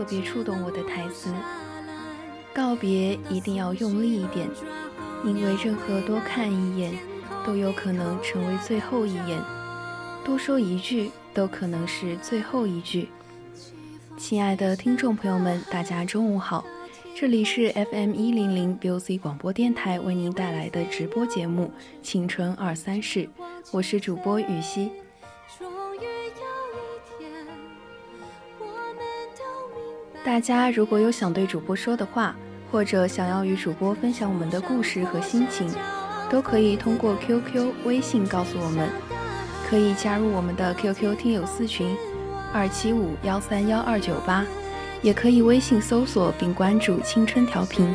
特别触动我的台词：“告别一定要用力一点，因为任何多看一眼，都有可能成为最后一眼；多说一句，都可能是最后一句。”亲爱的听众朋友们，大家中午好，这里是 FM 一零零 BOC 广播电台为您带来的直播节目《青春二三事》，我是主播雨熙。大家如果有想对主播说的话，或者想要与主播分享我们的故事和心情，都可以通过 QQ、微信告诉我们。可以加入我们的 QQ 听友私群，二七五幺三幺二九八，也可以微信搜索并关注“青春调频”。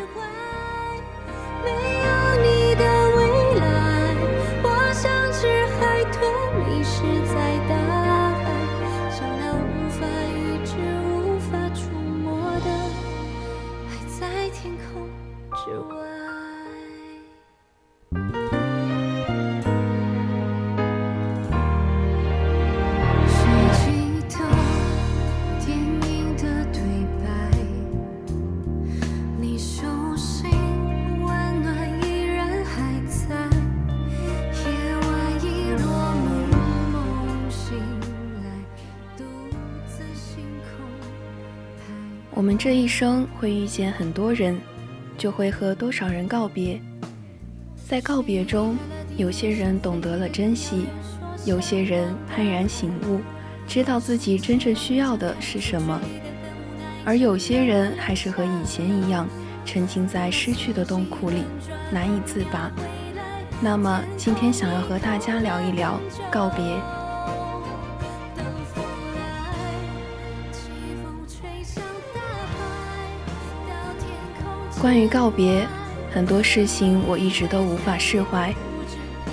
这一生会遇见很多人，就会和多少人告别。在告别中，有些人懂得了珍惜，有些人幡然醒悟，知道自己真正需要的是什么，而有些人还是和以前一样，沉浸在失去的痛苦里，难以自拔。那么，今天想要和大家聊一聊告别。关于告别，很多事情我一直都无法释怀。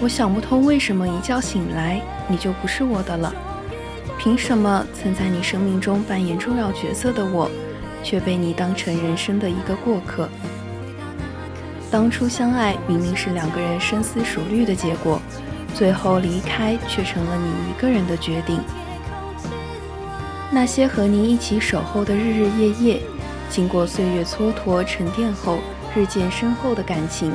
我想不通，为什么一觉醒来你就不是我的了？凭什么曾在你生命中扮演重要角色的我，却被你当成人生的一个过客？当初相爱明明是两个人深思熟虑的结果，最后离开却成了你一个人的决定。那些和你一起守候的日日夜夜。经过岁月蹉跎沉淀后，日渐深厚的感情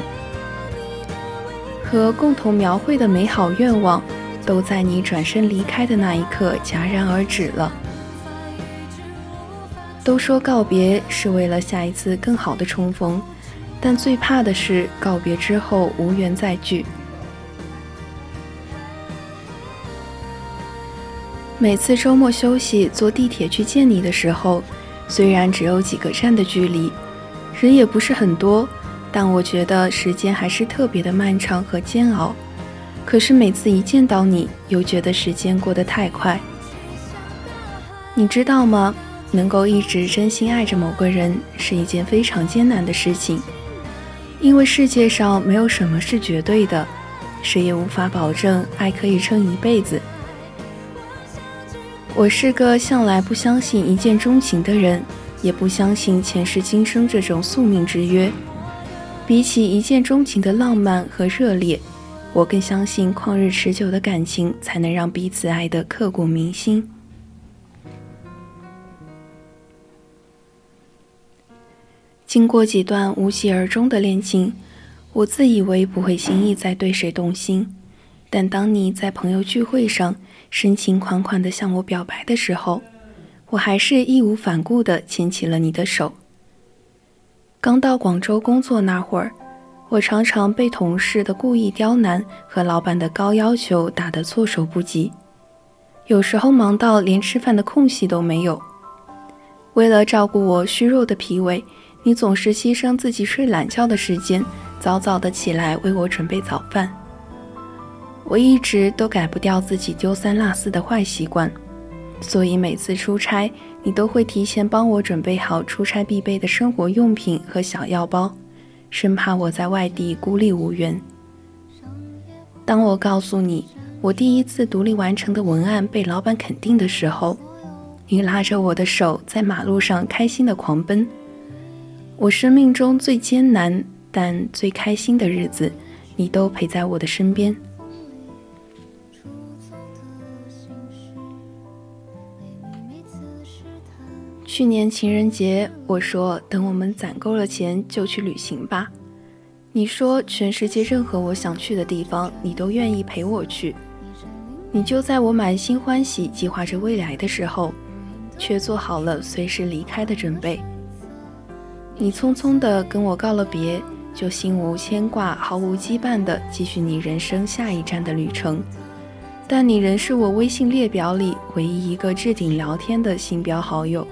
和共同描绘的美好愿望，都在你转身离开的那一刻戛然而止了。都说告别是为了下一次更好的重逢，但最怕的是告别之后无缘再聚。每次周末休息坐地铁去见你的时候。虽然只有几个站的距离，人也不是很多，但我觉得时间还是特别的漫长和煎熬。可是每次一见到你，又觉得时间过得太快。你知道吗？能够一直真心爱着某个人，是一件非常艰难的事情，因为世界上没有什么是绝对的，谁也无法保证爱可以撑一辈子。我是个向来不相信一见钟情的人，也不相信前世今生这种宿命之约。比起一见钟情的浪漫和热烈，我更相信旷日持久的感情才能让彼此爱得刻骨铭心。经过几段无疾而终的恋情，我自以为不会轻易再对谁动心。但当你在朋友聚会上深情款款地向我表白的时候，我还是义无反顾地牵起了你的手。刚到广州工作那会儿，我常常被同事的故意刁难和老板的高要求打得措手不及，有时候忙到连吃饭的空隙都没有。为了照顾我虚弱的脾胃，你总是牺牲自己睡懒觉的时间，早早的起来为我准备早饭。我一直都改不掉自己丢三落四的坏习惯，所以每次出差，你都会提前帮我准备好出差必备的生活用品和小药包，生怕我在外地孤立无援。当我告诉你我第一次独立完成的文案被老板肯定的时候，你拉着我的手在马路上开心的狂奔。我生命中最艰难但最开心的日子，你都陪在我的身边。去年情人节，我说等我们攒够了钱就去旅行吧。你说全世界任何我想去的地方，你都愿意陪我去。你就在我满心欢喜计划着未来的时候，却做好了随时离开的准备。你匆匆地跟我告了别，就心无牵挂、毫无羁绊地继续你人生下一站的旅程。但你仍是我微信列表里唯一一个置顶聊天的新标好友。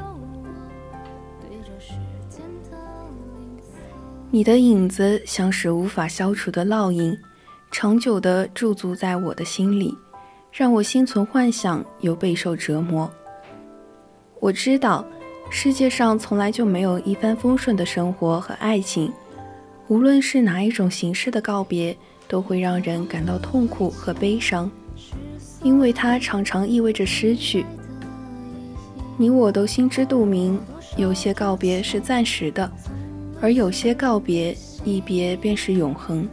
你的影子像是无法消除的烙印，长久地驻足在我的心里，让我心存幻想又备受折磨。我知道，世界上从来就没有一帆风顺的生活和爱情，无论是哪一种形式的告别，都会让人感到痛苦和悲伤，因为它常常意味着失去。你我都心知肚明，有些告别是暂时的。而有些告别，一别便是永恒。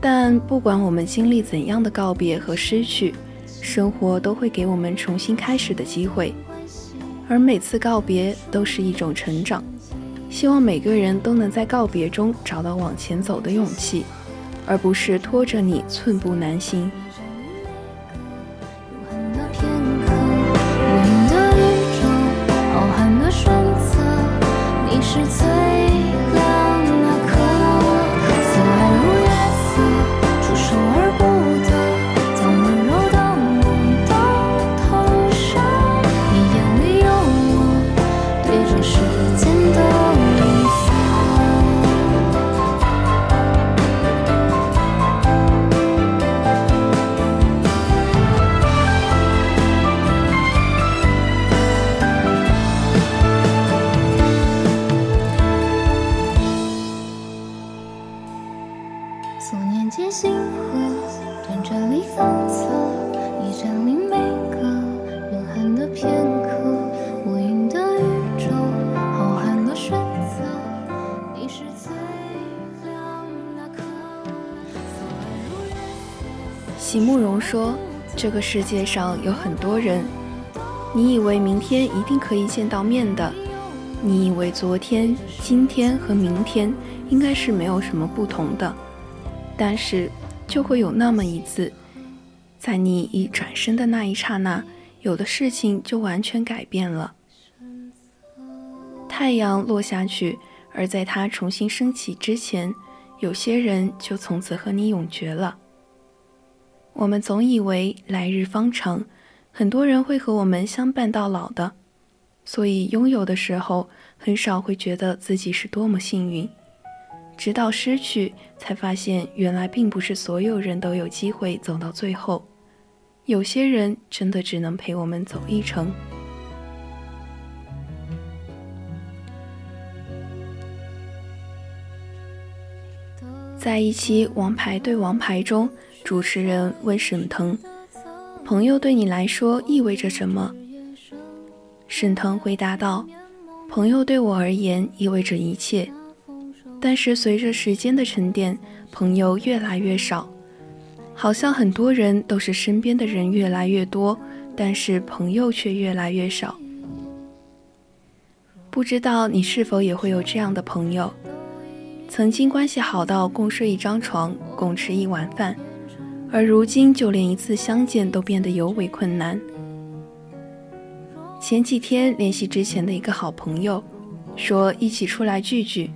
但不管我们经历怎样的告别和失去，生活都会给我们重新开始的机会。而每次告别都是一种成长。希望每个人都能在告别中找到往前走的勇气，而不是拖着你寸步难行。是最世界上有很多人，你以为明天一定可以见到面的，你以为昨天、今天和明天应该是没有什么不同的，但是就会有那么一次，在你一转身的那一刹那，有的事情就完全改变了。太阳落下去，而在它重新升起之前，有些人就从此和你永绝了。”我们总以为来日方长，很多人会和我们相伴到老的，所以拥有的时候很少会觉得自己是多么幸运，直到失去，才发现原来并不是所有人都有机会走到最后，有些人真的只能陪我们走一程。在一期《王牌对王牌》中，主持人问沈腾：“朋友对你来说意味着什么？”沈腾回答道：“朋友对我而言意味着一切，但是随着时间的沉淀，朋友越来越少。”好像很多人都是身边的人越来越多，但是朋友却越来越少。不知道你是否也会有这样的朋友，曾经关系好到共睡一张床、共吃一碗饭，而如今就连一次相见都变得尤为困难。前几天联系之前的一个好朋友，说一起出来聚聚，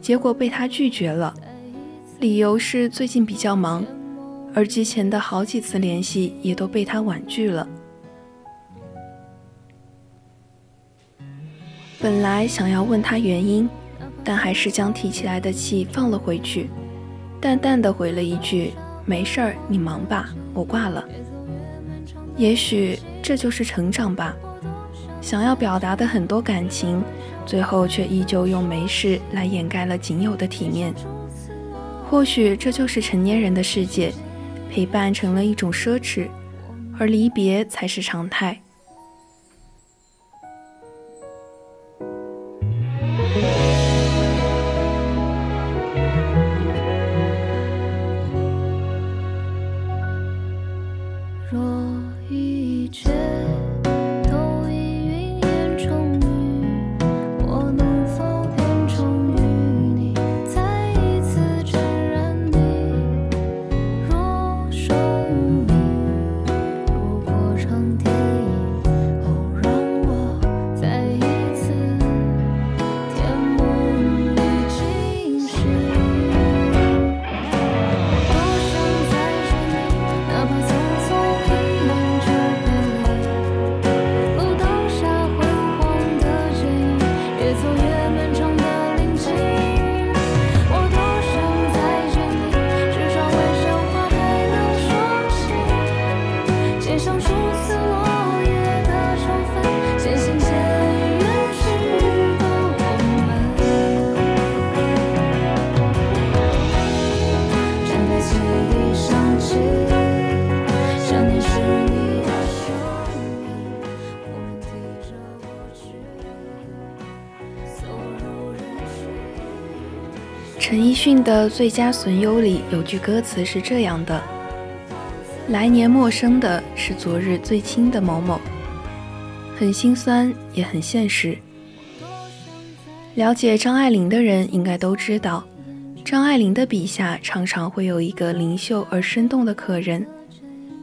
结果被他拒绝了，理由是最近比较忙。而之前的好几次联系也都被他婉拒了。本来想要问他原因，但还是将提起来的气放了回去，淡淡的回了一句：“没事儿，你忙吧，我挂了。”也许这就是成长吧。想要表达的很多感情，最后却依旧用“没事”来掩盖了仅有的体面。或许这就是成年人的世界。陪伴成了一种奢侈，而离别才是常态。的《最佳损友》里有句歌词是这样的：“来年陌生的是昨日最亲的某某。”很心酸，也很现实。了解张爱玲的人应该都知道，张爱玲的笔下常常会有一个灵秀而生动的客人，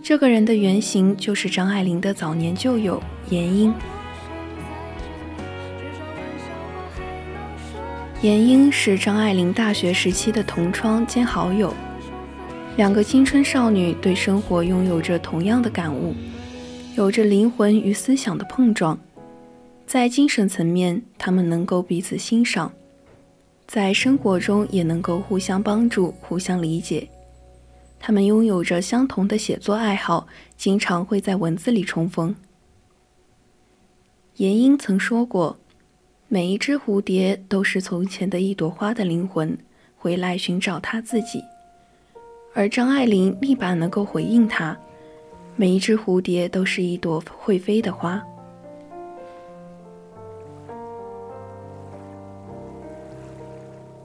这个人的原型就是张爱玲的早年旧友严英。闫英是张爱玲大学时期的同窗兼好友，两个青春少女对生活拥有着同样的感悟，有着灵魂与思想的碰撞。在精神层面，她们能够彼此欣赏；在生活中，也能够互相帮助、互相理解。她们拥有着相同的写作爱好，经常会在文字里重逢。闫英曾说过。每一只蝴蝶都是从前的一朵花的灵魂，回来寻找它自己。而张爱玲立马能够回应他：每一只蝴蝶都是一朵会飞的花。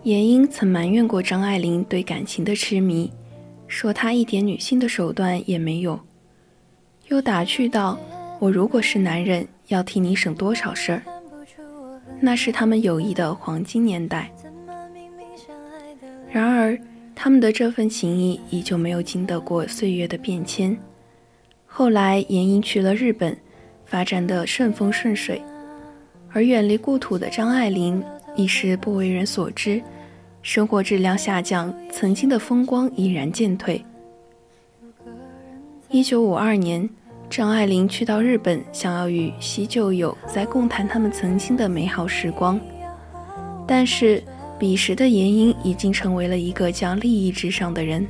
闫英曾埋怨过张爱玲对感情的痴迷，说她一点女性的手段也没有，又打趣道：“我如果是男人，要替你省多少事儿。”那是他们友谊的黄金年代。然而，他们的这份情谊依旧没有经得过岁月的变迁。后来，闫英去了日本，发展的顺风顺水，而远离故土的张爱玲一时不为人所知，生活质量下降，曾经的风光已然渐退。一九五二年。张爱玲去到日本，想要与西旧友再共谈他们曾经的美好时光，但是彼时的闫英已经成为了一个将利益至上的人。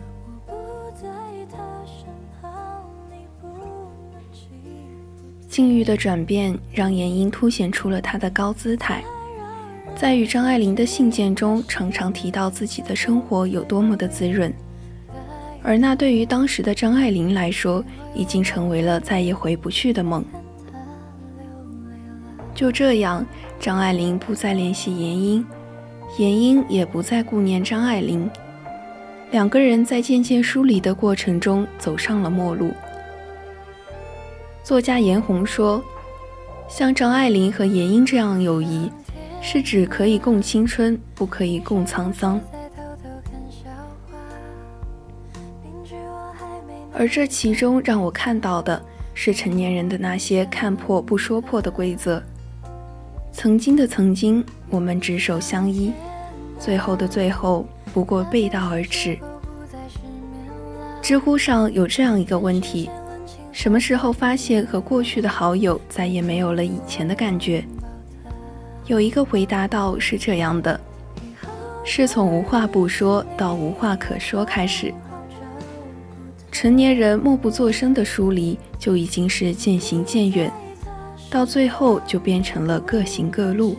境遇的转变让闫英凸显出了她的高姿态，在与张爱玲的信件中，常常提到自己的生活有多么的滋润，而那对于当时的张爱玲来说，已经成为了再也回不去的梦。就这样，张爱玲不再联系严英，严英也不再顾念张爱玲，两个人在渐渐疏离的过程中走上了陌路。作家严红说：“像张爱玲和严英这样友谊，是指可以共青春，不可以共沧桑。而这其中让我看到的是成年人的那些看破不说破的规则。”曾经的曾经，我们执手相依；最后的最后，不过背道而驰。知乎上有这样一个问题：什么时候发现和过去的好友再也没有了以前的感觉？有一个回答道是这样的：是从无话不说到无话可说开始。成年人默不作声的疏离，就已经是渐行渐远。到最后，就变成了各行各路。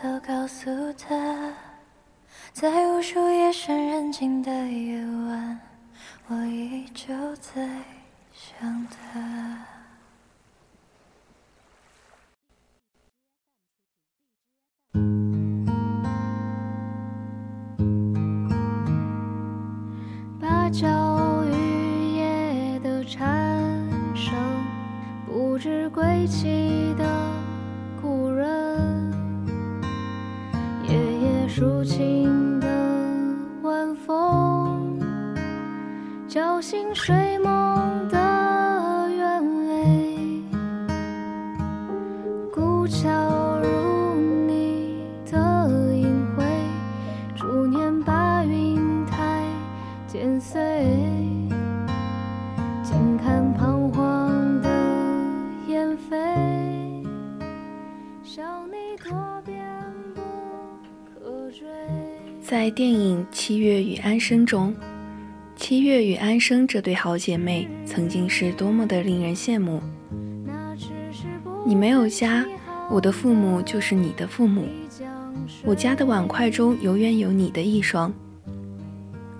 都告诉他在无数夜深人静的夜晚，我依旧在想他。芭蕉雨夜的蝉声，不知归期的抒情的晚风叫醒睡梦在电影《七月与安生》中。七月与安生这对好姐妹，曾经是多么的令人羡慕。你没有家，我的父母就是你的父母。我家的碗筷中永远有你的一双。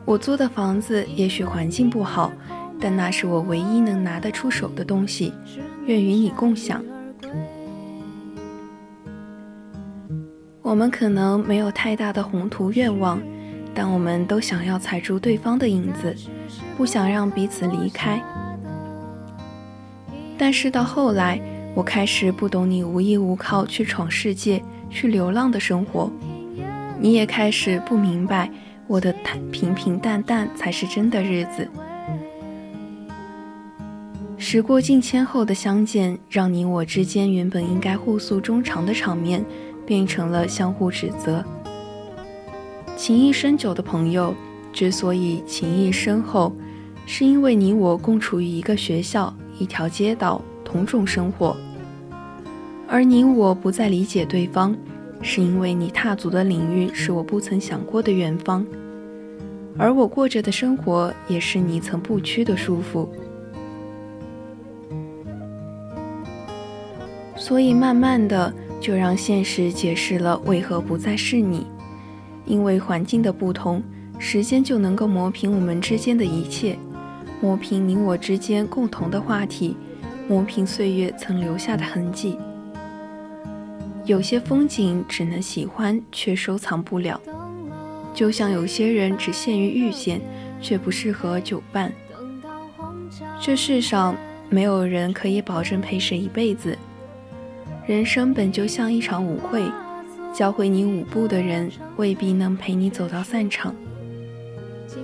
我租的房子也许环境不好，但那是我唯一能拿得出手的东西，愿与你共享。我们可能没有太大的宏图愿望。但我们都想要踩住对方的影子，不想让彼此离开。但是到后来，我开始不懂你无依无靠去闯世界、去流浪的生活，你也开始不明白我的平平淡淡才是真的日子。时过境迁后的相见，让你我之间原本应该互诉衷肠的场面，变成了相互指责。情谊深久的朋友，之所以情谊深厚，是因为你我共处于一个学校、一条街道、同种生活。而你我不再理解对方，是因为你踏足的领域是我不曾想过的远方，而我过着的生活也是你曾不屈的束缚。所以，慢慢的，就让现实解释了为何不再是你。因为环境的不同，时间就能够磨平我们之间的一切，磨平你我之间共同的话题，磨平岁月曾留下的痕迹。有些风景只能喜欢，却收藏不了；就像有些人只限于遇见，却不适合久伴。这世上没有人可以保证陪谁一辈子。人生本就像一场舞会。教会你舞步的人未必能陪你走到散场。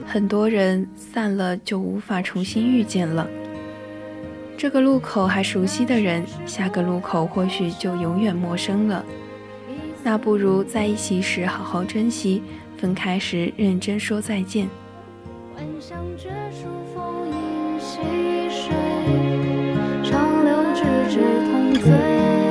很多人散了就无法重新遇见了。这个路口还熟悉的人，下个路口或许就永远陌生了。那不如在一起时好好珍惜，分开时认真说再见。长流直至同醉。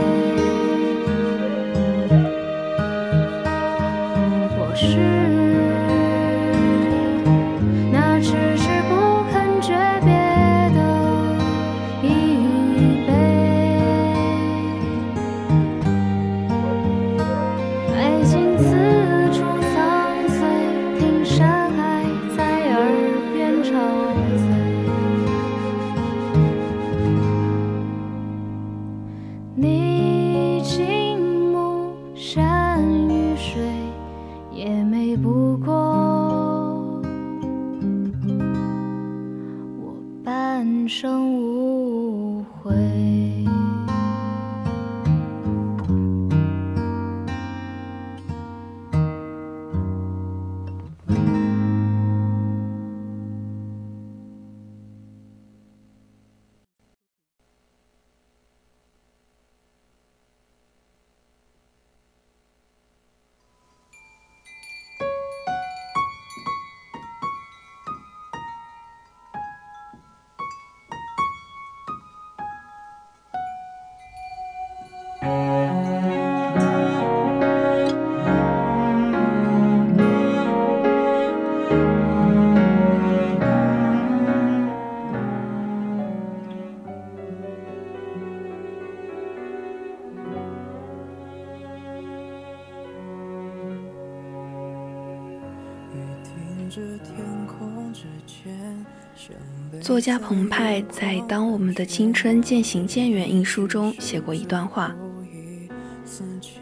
作家澎湃在《当我们的青春渐行渐远》一书中写过一段话：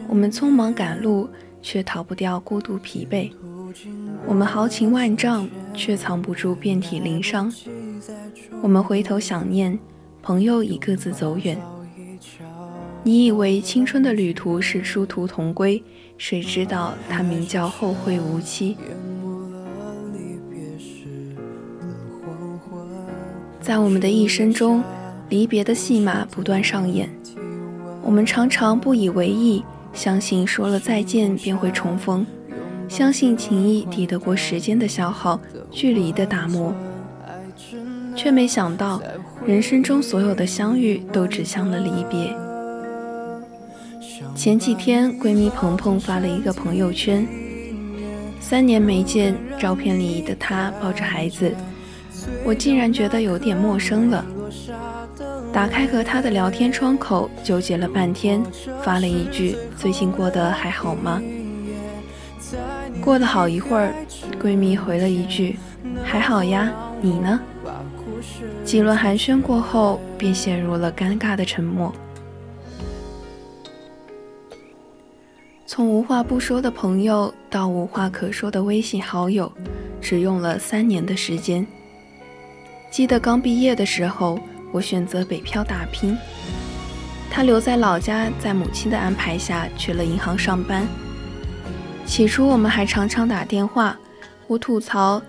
我们匆忙赶路，却逃不掉孤独疲惫；我们豪情万丈，却藏不住遍体鳞伤；我们回头想念，朋友已各自走远。你以为青春的旅途是殊途同归，谁知道它名叫后会无期。在我们的一生中，离别的戏码不断上演。我们常常不以为意，相信说了再见便会重逢，相信情谊抵得过时间的消耗、距离的打磨，却没想到人生中所有的相遇都指向了离别。前几天，闺蜜鹏鹏发了一个朋友圈，三年没见，照片里的她抱着孩子。我竟然觉得有点陌生了。打开和她的聊天窗口，纠结了半天，发了一句：“最近过得还好吗？”过了好一会儿，闺蜜回了一句：“还好呀，你呢？”几轮寒暄过后，便陷入了尴尬的沉默。从无话不说的朋友到无话可说的微信好友，只用了三年的时间。记得刚毕业的时候，我选择北漂打拼。他留在老家，在母亲的安排下去了银行上班。起初我们还常常打电话，我吐槽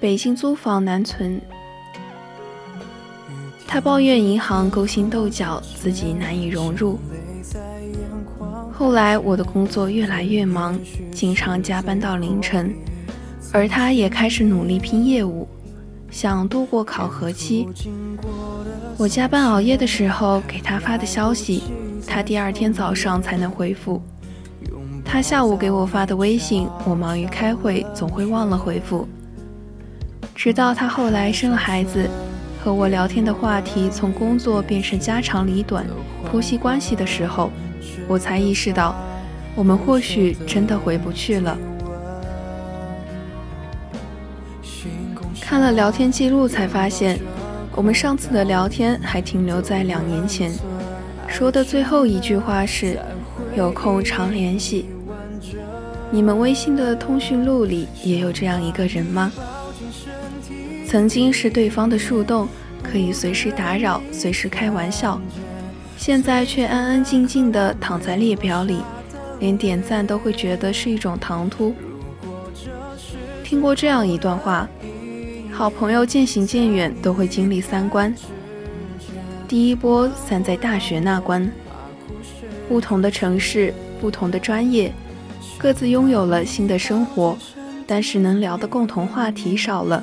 北京租房难存，他抱怨银行勾心斗角，自己难以融入。后来我的工作越来越忙，经常加班到凌晨，而他也开始努力拼业务。想度过考核期，我加班熬夜的时候给他发的消息，他第二天早上才能回复。他下午给我发的微信，我忙于开会总会忘了回复。直到他后来生了孩子，和我聊天的话题从工作变成家长里短、婆媳关系的时候，我才意识到，我们或许真的回不去了。看了聊天记录，才发现，我们上次的聊天还停留在两年前，说的最后一句话是“有空常联系”。你们微信的通讯录里也有这样一个人吗？曾经是对方的树洞，可以随时打扰，随时开玩笑，现在却安安静静地躺在列表里，连点赞都会觉得是一种唐突。听过这样一段话：好朋友渐行渐远，都会经历三关。第一波散在大学那关，不同的城市，不同的专业。各自拥有了新的生活，但是能聊的共同话题少了。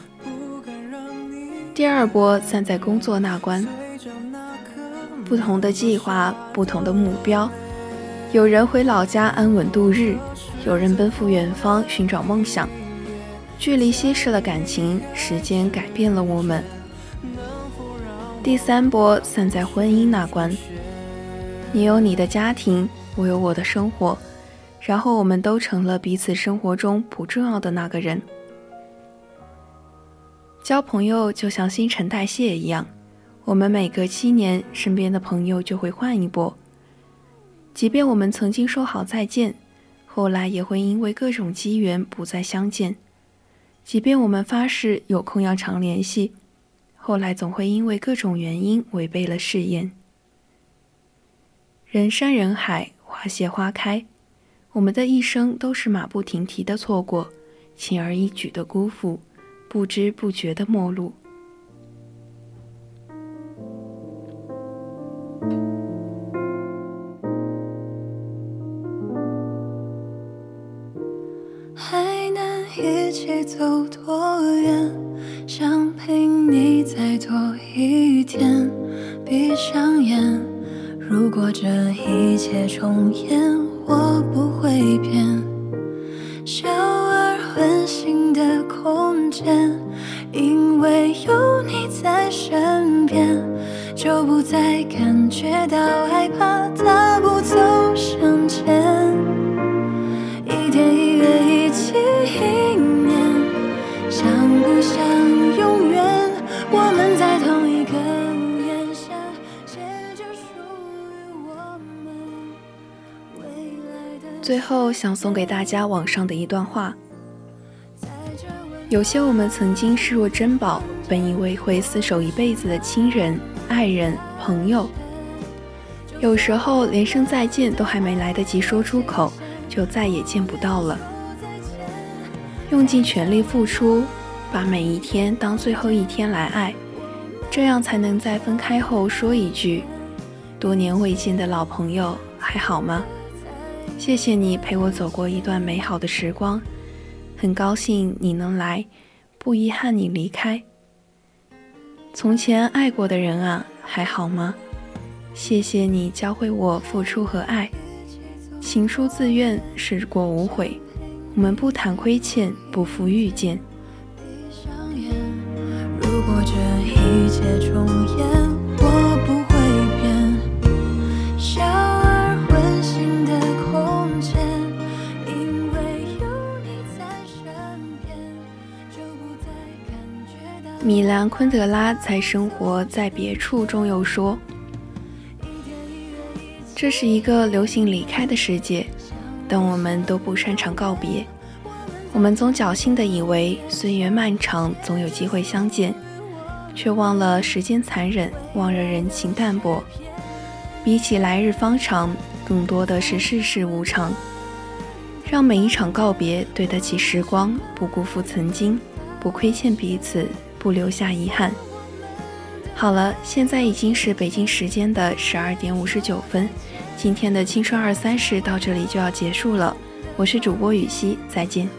第二波散在工作那关，不同的计划，不同的目标，有人回老家安稳度日，有人奔赴远方寻找梦想。距离稀释了感情，时间改变了我们。第三波散在婚姻那关，你有你的家庭，我有我的生活。然后我们都成了彼此生活中不重要的那个人。交朋友就像新陈代谢一样，我们每隔七年，身边的朋友就会换一波。即便我们曾经说好再见，后来也会因为各种机缘不再相见；即便我们发誓有空要常联系，后来总会因为各种原因违背了誓言。人山人海，花谢花开。我们的一生都是马不停蹄的错过，轻而易举的辜负，不知不觉的陌路。最后想送给大家网上的一段话：有些我们曾经视若珍宝，本以为会厮守一辈子的亲人、爱人、朋友，有时候连声再见都还没来得及说出口，就再也见不到了。用尽全力付出，把每一天当最后一天来爱，这样才能在分开后说一句：多年未见的老朋友，还好吗？谢谢你陪我走过一段美好的时光，很高兴你能来，不遗憾你离开。从前爱过的人啊，还好吗？谢谢你教会我付出和爱，情书自愿，事过无悔。我们不谈亏欠，不负遇见。闭上眼如果这一切重演。昆德拉在《生活在别处》中又说：“这是一个流行离开的世界，但我们都不擅长告别。我们总侥幸地以为岁月漫长，总有机会相见，却忘了时间残忍，忘了人情淡薄。比起来日方长，更多的是世事无常。让每一场告别对得起时光，不辜负曾经，不亏欠彼此。”不留下遗憾。好了，现在已经是北京时间的十二点五十九分，今天的青春二三事到这里就要结束了。我是主播雨熙，再见。